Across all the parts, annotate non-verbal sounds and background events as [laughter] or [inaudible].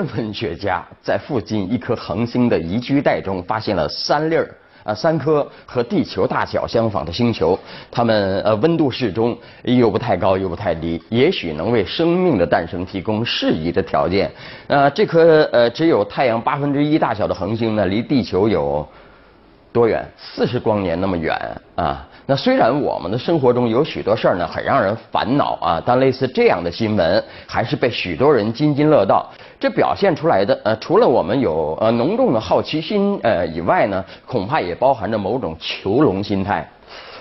天文学家在附近一颗恒星的宜居带中发现了三粒儿啊三颗和地球大小相仿的星球，它们呃温度适中，又不太高又不太低，也许能为生命的诞生提供适宜的条件。呃，这颗呃只有太阳八分之一大小的恒星呢，离地球有多远？四十光年那么远啊！那虽然我们的生活中有许多事儿呢，很让人烦恼啊，但类似这样的新闻还是被许多人津津乐道。这表现出来的呃，除了我们有呃浓重的好奇心呃以外呢，恐怕也包含着某种囚笼心态。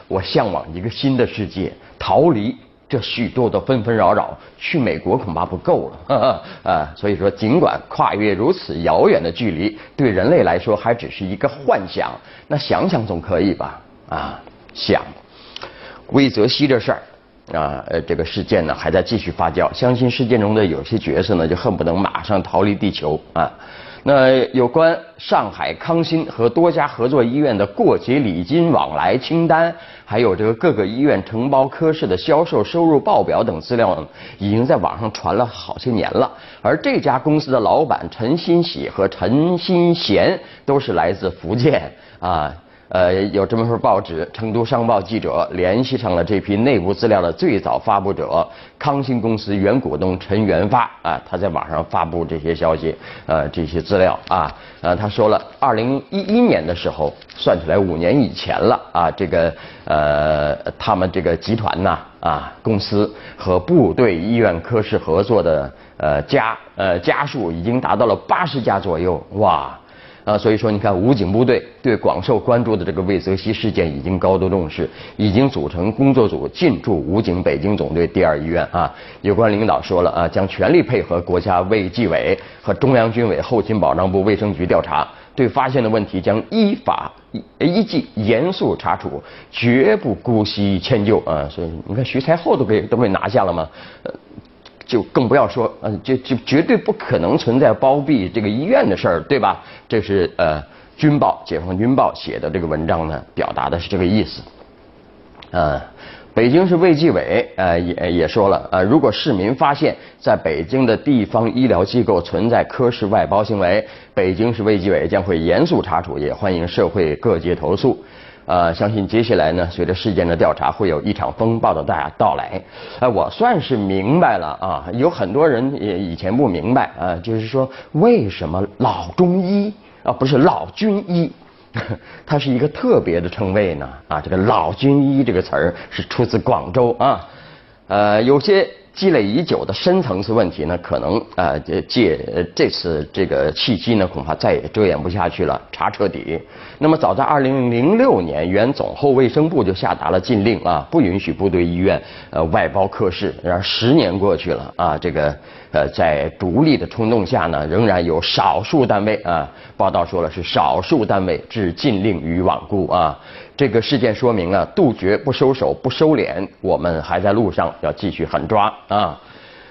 我向往一个新的世界，逃离这许多的纷纷扰扰。去美国恐怕不够了 [laughs] 啊！所以说，尽管跨越如此遥远的距离，对人类来说还只是一个幻想。那想想总可以吧？啊！想，魏则西这事儿啊，呃，这个事件呢还在继续发酵。相信事件中的有些角色呢，就恨不得马上逃离地球啊。那有关上海康欣和多家合作医院的过节礼金往来清单，还有这个各个医院承包科室的销售收入报表等资料，已经在网上传了好些年了。而这家公司的老板陈新喜和陈新贤都是来自福建啊。呃，有这么份报纸，成都商报记者联系上了这批内部资料的最早发布者康欣公司原股东陈元发啊，他在网上发布这些消息，呃，这些资料啊，呃，他说了，二零一一年的时候，算起来五年以前了啊，这个呃，他们这个集团呐啊，公司和部队医院科室合作的呃家呃家数已经达到了八十家左右，哇。啊，所以说你看，武警部队对广受关注的这个魏则西事件已经高度重视，已经组成工作组进驻武警北京总队第二医院啊。有关领导说了啊，将全力配合国家卫计委和中央军委后勤保障部卫生局调查，对发现的问题将依法依纪严肃查处，绝不姑息迁就啊。所以你看，徐才厚都被都被拿下了吗？就更不要说，嗯，就就绝对不可能存在包庇这个医院的事儿，对吧？这是呃，军报《解放军报》写的这个文章呢，表达的是这个意思。呃，北京市卫计委呃也也说了，呃，如果市民发现在北京的地方医疗机构存在科室外包行为，北京市卫计委将会严肃查处，也欢迎社会各界投诉。呃，相信接下来呢，随着事件的调查，会有一场风暴的大家到来。哎，我算是明白了啊，有很多人也以前不明白啊，就是说为什么老中医啊不是老军医，[laughs] 它是一个特别的称谓呢？啊，这个老军医这个词儿是出自广州啊，呃，有些。积累已久的深层次问题呢，可能啊借这次这个契机呢，恐怕再也遮掩不下去了，查彻底。那么早在二零零六年，原总后卫生部就下达了禁令啊，不允许部队医院呃外包科室。然而十年过去了啊，这个呃在独立的冲动下呢，仍然有少数单位啊，报道说了是少数单位置禁令于罔顾啊。这个事件说明啊，杜绝不收手不收敛，我们还在路上，要继续狠抓啊。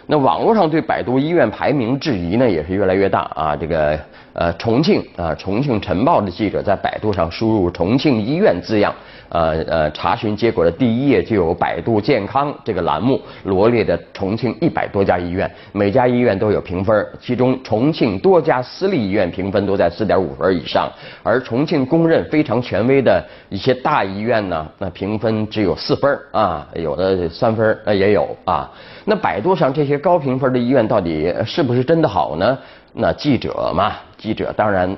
那网络上对百度医院排名质疑呢，也是越来越大啊。这个呃，重庆啊，重庆晨报的记者在百度上输入“重庆医院”字样。呃呃，查询结果的第一页就有百度健康这个栏目罗列的重庆一百多家医院，每家医院都有评分，其中重庆多家私立医院评分都在四点五分以上，而重庆公认非常权威的一些大医院呢，那评分只有四分啊，有的三分呃也有啊。那百度上这些高评分的医院到底是不是真的好呢？那记者嘛，记者当然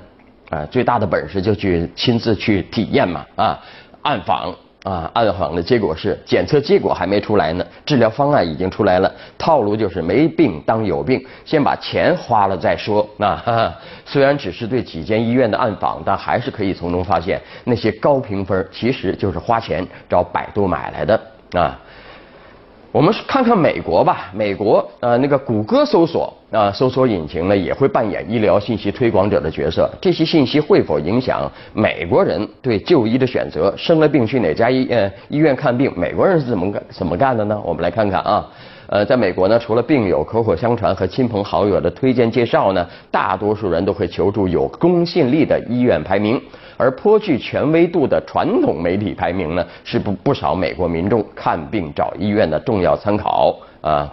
啊，最大的本事就去亲自去体验嘛啊。暗访啊，暗访的结果是检测结果还没出来呢，治疗方案已经出来了。套路就是没病当有病，先把钱花了再说。那 [laughs] 虽然只是对几间医院的暗访，但还是可以从中发现那些高评分其实就是花钱找百度买来的啊。我们看看美国吧，美国呃那个谷歌搜索啊搜索引擎呢也会扮演医疗信息推广者的角色，这些信息会否影响美国人对就医的选择？生了病去哪家医呃医院看病？美国人是怎么干怎么干的呢？我们来看看啊。呃，在美国呢，除了病友口口相传和亲朋好友的推荐介绍呢，大多数人都会求助有公信力的医院排名，而颇具权威度的传统媒体排名呢，是不不少美国民众看病找医院的重要参考啊。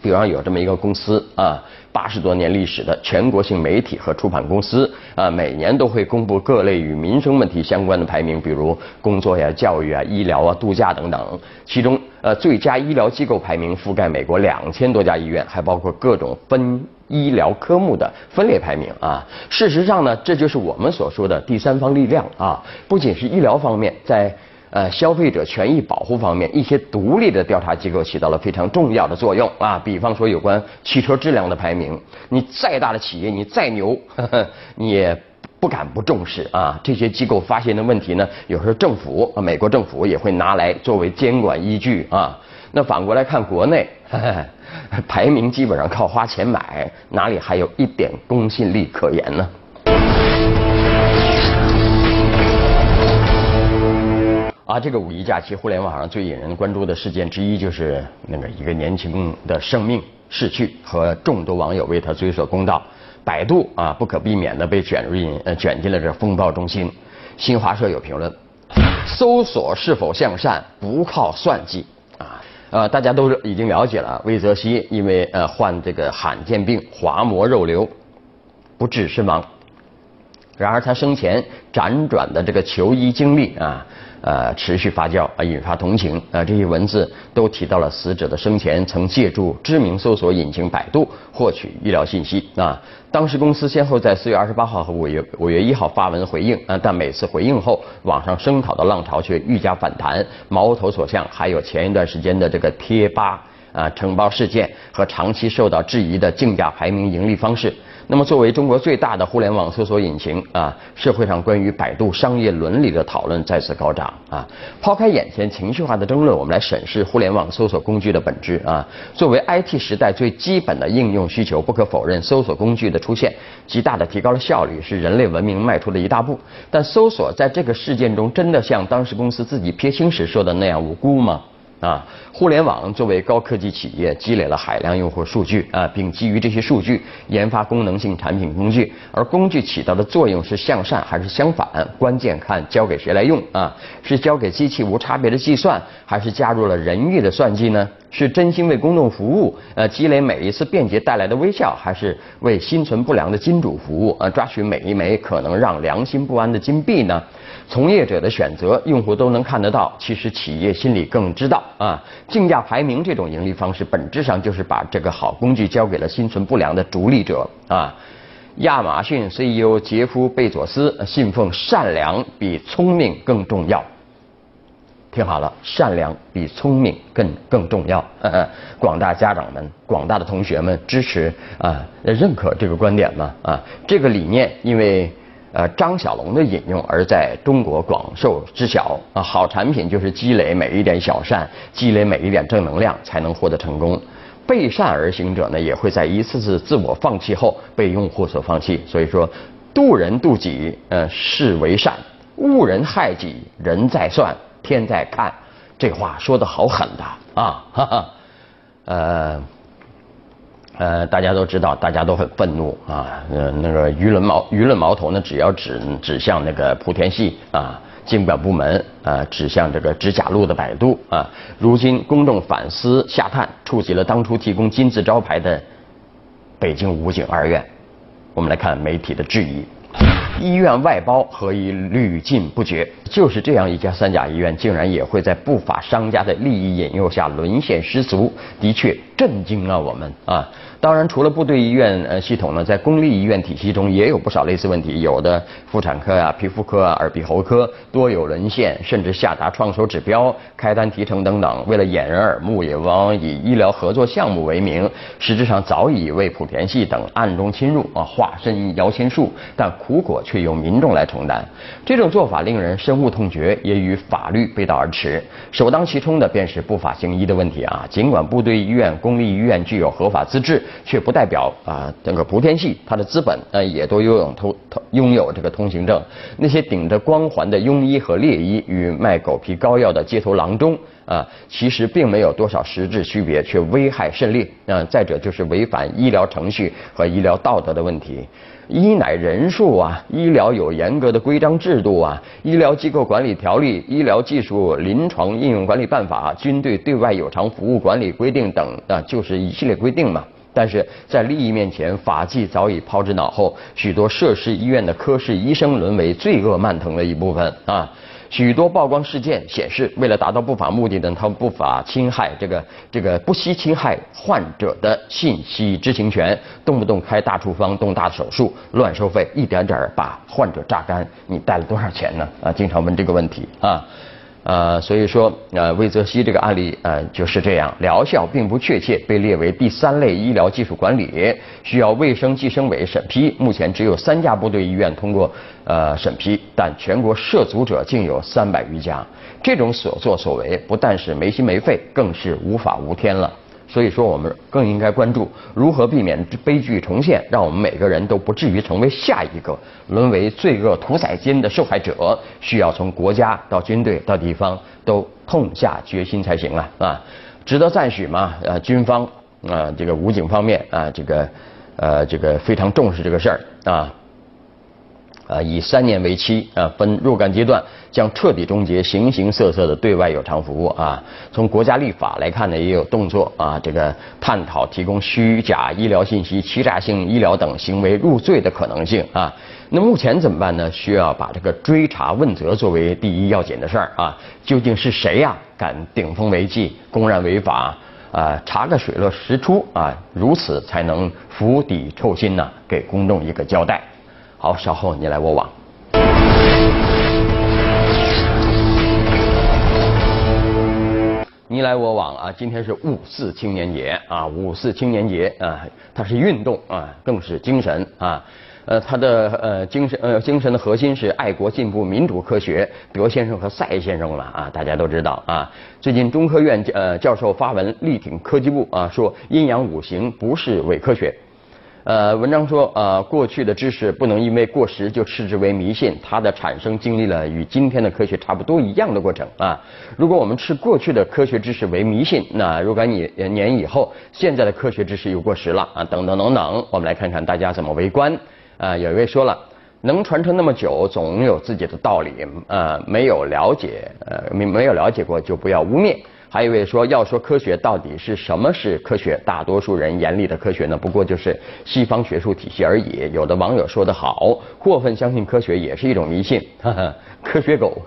比方有这么一个公司啊，八十多年历史的全国性媒体和出版公司啊，每年都会公布各类与民生问题相关的排名，比如工作呀、教育啊、医疗啊、度假等等。其中，呃，最佳医疗机构排名覆盖美国两千多家医院，还包括各种分医疗科目的分类排名啊。事实上呢，这就是我们所说的第三方力量啊，不仅是医疗方面，在呃，消费者权益保护方面，一些独立的调查机构起到了非常重要的作用啊。比方说，有关汽车质量的排名，你再大的企业，你再牛，呵 [laughs] 呵你也不敢不重视啊。这些机构发现的问题呢，有时候政府啊，美国政府也会拿来作为监管依据啊。那反过来看国内，呵 [laughs] 呵排名基本上靠花钱买，哪里还有一点公信力可言呢？啊，这个五一假期，互联网上最引人关注的事件之一，就是那个一个年轻的生命逝去和众多网友为他追索公道。百度啊，不可避免的被卷入呃卷进了这风暴中心。新华社有评论：搜索是否向善，不靠算计啊。呃，大家都已经了解了，魏则西因为呃患这个罕见病滑膜肉瘤，不治身亡。然而他生前辗转的这个求医经历啊。呃，持续发酵啊，引发同情啊。这些文字都提到了死者的生前曾借助知名搜索引擎百度获取医疗信息啊。当时公司先后在四月二十八号和五月五月一号发文回应啊，但每次回应后，网上声讨的浪潮却愈加反弹，矛头所向还有前一段时间的这个贴吧啊承包事件和长期受到质疑的竞价排名盈利方式。那么，作为中国最大的互联网搜索引擎啊，社会上关于百度商业伦理的讨论再次高涨啊。抛开眼前情绪化的争论，我们来审视互联网搜索工具的本质啊。作为 IT 时代最基本的应用需求，不可否认，搜索工具的出现极大的提高了效率，是人类文明迈出的一大步。但搜索在这个事件中，真的像当时公司自己撇清时说的那样无辜吗？啊，互联网作为高科技企业，积累了海量用户数据啊，并基于这些数据研发功能性产品工具。而工具起到的作用是向善还是相反，关键看交给谁来用啊？是交给机器无差别的计算，还是加入了人欲的算计呢？是真心为公众服务，呃，积累每一次便捷带来的微笑，还是为心存不良的金主服务，呃，抓取每一枚可能让良心不安的金币呢？从业者的选择，用户都能看得到。其实企业心里更知道啊。竞价排名这种盈利方式，本质上就是把这个好工具交给了心存不良的逐利者啊。亚马逊 CEO 杰夫·贝佐斯信奉善良比聪明更重要。听好了，善良比聪明更更重要。广大家长们、广大的同学们支持啊，认可这个观点吗？啊，这个理念因为。呃，张小龙的引用而在中国广受知晓啊。好产品就是积累每一点小善，积累每一点正能量，才能获得成功。背善而行者呢，也会在一次次自我放弃后被用户所放弃。所以说，渡人渡己，呃，是为善；误人害己，人在算，天在看。这话说的好狠的啊，哈哈，呃。呃，大家都知道，大家都很愤怒啊。呃，那个舆论矛舆论矛头呢，只要指指向那个莆田系啊，监管部门啊，指向这个指甲路的百度啊。如今公众反思下探，触及了当初提供金字招牌的北京武警二院。我们来看媒体的质疑。医院外包何以屡禁不绝？就是这样一家三甲医院，竟然也会在不法商家的利益引诱下沦陷失足，的确震惊了我们啊！当然，除了部队医院呃系统呢，在公立医院体系中也有不少类似问题，有的妇产科啊、皮肤科啊、耳鼻喉科多有沦陷，甚至下达创收指标、开单提成等等。为了掩人耳目，也往往以医疗合作项目为名，实质上早已为莆田系等暗中侵入啊，化身摇钱树，但苦果却由民众来承担。这种做法令人深恶痛绝，也与法律背道而驰。首当其冲的便是不法行医的问题啊！尽管部队医院、公立医院具有合法资质。却不代表啊，整个莆田系它的资本呃也都拥有通拥有这个通行证。那些顶着光环的庸医和劣医与卖狗皮膏药的街头郎中啊，其实并没有多少实质区别，却危害甚烈。啊，再者就是违反医疗程序和医疗道德的问题。医乃人数啊，医疗有严格的规章制度啊，医疗机构管理条例、医疗技术临床应用管理办法、军队对外有偿服务管理规定等啊，就是一系列规定嘛。但是在利益面前，法纪早已抛之脑后，许多涉事医院的科室医生沦为罪恶蔓藤的一部分啊。许多曝光事件显示，为了达到不法目的呢，他们不法侵害这个这个不惜侵害患者的信息知情权，动不动开大处方、动大手术、乱收费，一点点把患者榨干。你带了多少钱呢？啊，经常问这个问题啊。呃，所以说，呃，魏则西这个案例，呃，就是这样，疗效并不确切，被列为第三类医疗技术管理，需要卫生计生委审批。目前只有三家部队医院通过呃审批，但全国涉足者竟有三百余家。这种所作所为，不但是没心没肺，更是无法无天了。所以说，我们更应该关注如何避免悲剧重现，让我们每个人都不至于成为下一个沦为罪恶屠宰间的受害者。需要从国家到军队到地方都痛下决心才行啊！啊，值得赞许嘛？呃，军方啊，这个武警方面啊，这个呃，这个非常重视这个事儿啊。呃，以三年为期，啊，分若干阶段，将彻底终结形形色色的对外有偿服务啊。从国家立法来看呢，也有动作啊，这个探讨提供虚假医疗信息、欺诈性医疗等行为入罪的可能性啊。那目前怎么办呢？需要把这个追查问责作为第一要紧的事儿啊。究竟是谁呀，敢顶风违纪、公然违法啊？查个水落石出啊，如此才能釜底抽薪呢，给公众一个交代。好，稍后你来我往。你来我往啊！今天是五四青年节啊，五四青年节啊，它是运动啊，更是精神啊。呃，它的呃精神呃精神的核心是爱国、进步、民主、科学。德先生和赛先生了啊，大家都知道啊。最近中科院呃教授发文力挺科技部啊，说阴阳五行不是伪科学。呃，文章说，呃，过去的知识不能因为过时就斥之为迷信，它的产生经历了与今天的科学差不多一样的过程啊。如果我们斥过去的科学知识为迷信，那若干年年以后，现在的科学知识又过时了啊，等等等等。我们来看看大家怎么围观。啊，有一位说了，能传承那么久，总有自己的道理。呃，没有了解，呃，没没有了解过就不要污蔑。还有一位说，要说科学到底是什么是科学？大多数人眼里的科学呢，不过就是西方学术体系而已。有的网友说得好，过分相信科学也是一种迷信，[laughs] 科学狗。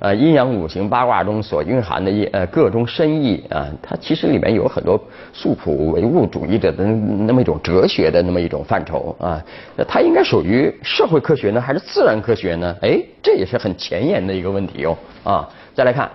呃，阴阳五行八卦中所蕴含的一呃各种深意啊，它其实里面有很多素朴唯物主义者的那么一种哲学的那么一种范畴啊。它应该属于社会科学呢，还是自然科学呢？哎，这也是很前沿的一个问题哦。啊，再来看。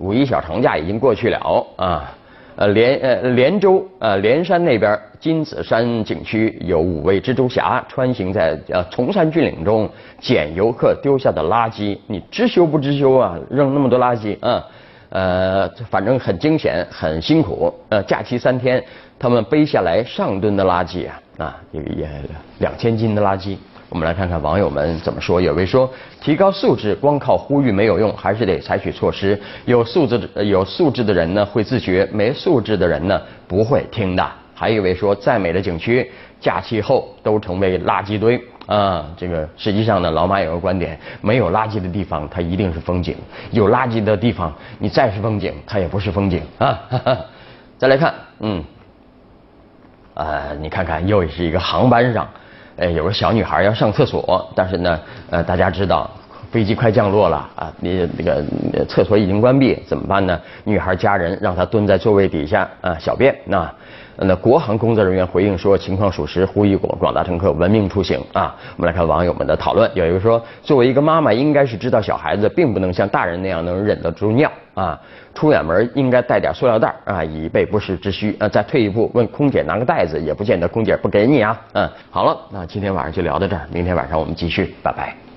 五一小长假已经过去了啊，呃连呃连州呃连山那边金子山景区有五位蜘蛛侠穿行在呃崇山峻岭中捡游客丢下的垃圾，你知羞不知羞啊？扔那么多垃圾啊？呃，反正很惊险，很辛苦。呃，假期三天，他们背下来上吨的垃圾啊啊，也也两千斤的垃圾。我们来看看网友们怎么说。有位说，提高素质光靠呼吁没有用，还是得采取措施。有素质的有素质的人呢会自觉，没素质的人呢不会听的。还有一位说，再美的景区，假期后都成为垃圾堆啊。这个实际上呢，老马有个观点，没有垃圾的地方它一定是风景，有垃圾的地方你再是风景，它也不是风景啊。再来看，嗯，呃，你看看又是一个航班上。哎，有个小女孩要上厕所，但是呢，呃，大家知道飞机快降落了啊，你那个厕所已经关闭，怎么办呢？女孩家人让她蹲在座位底下啊小便。那那国航工作人员回应说情况属实，呼吁广广大乘客文明出行啊。我们来看网友们的讨论，有一个说，作为一个妈妈，应该是知道小孩子并不能像大人那样能忍得住尿啊。出远门应该带点塑料袋啊，以备不时之需。啊，再退一步，问空姐拿个袋子，也不见得空姐不给你啊。嗯，好了，那今天晚上就聊到这儿，明天晚上我们继续，拜拜。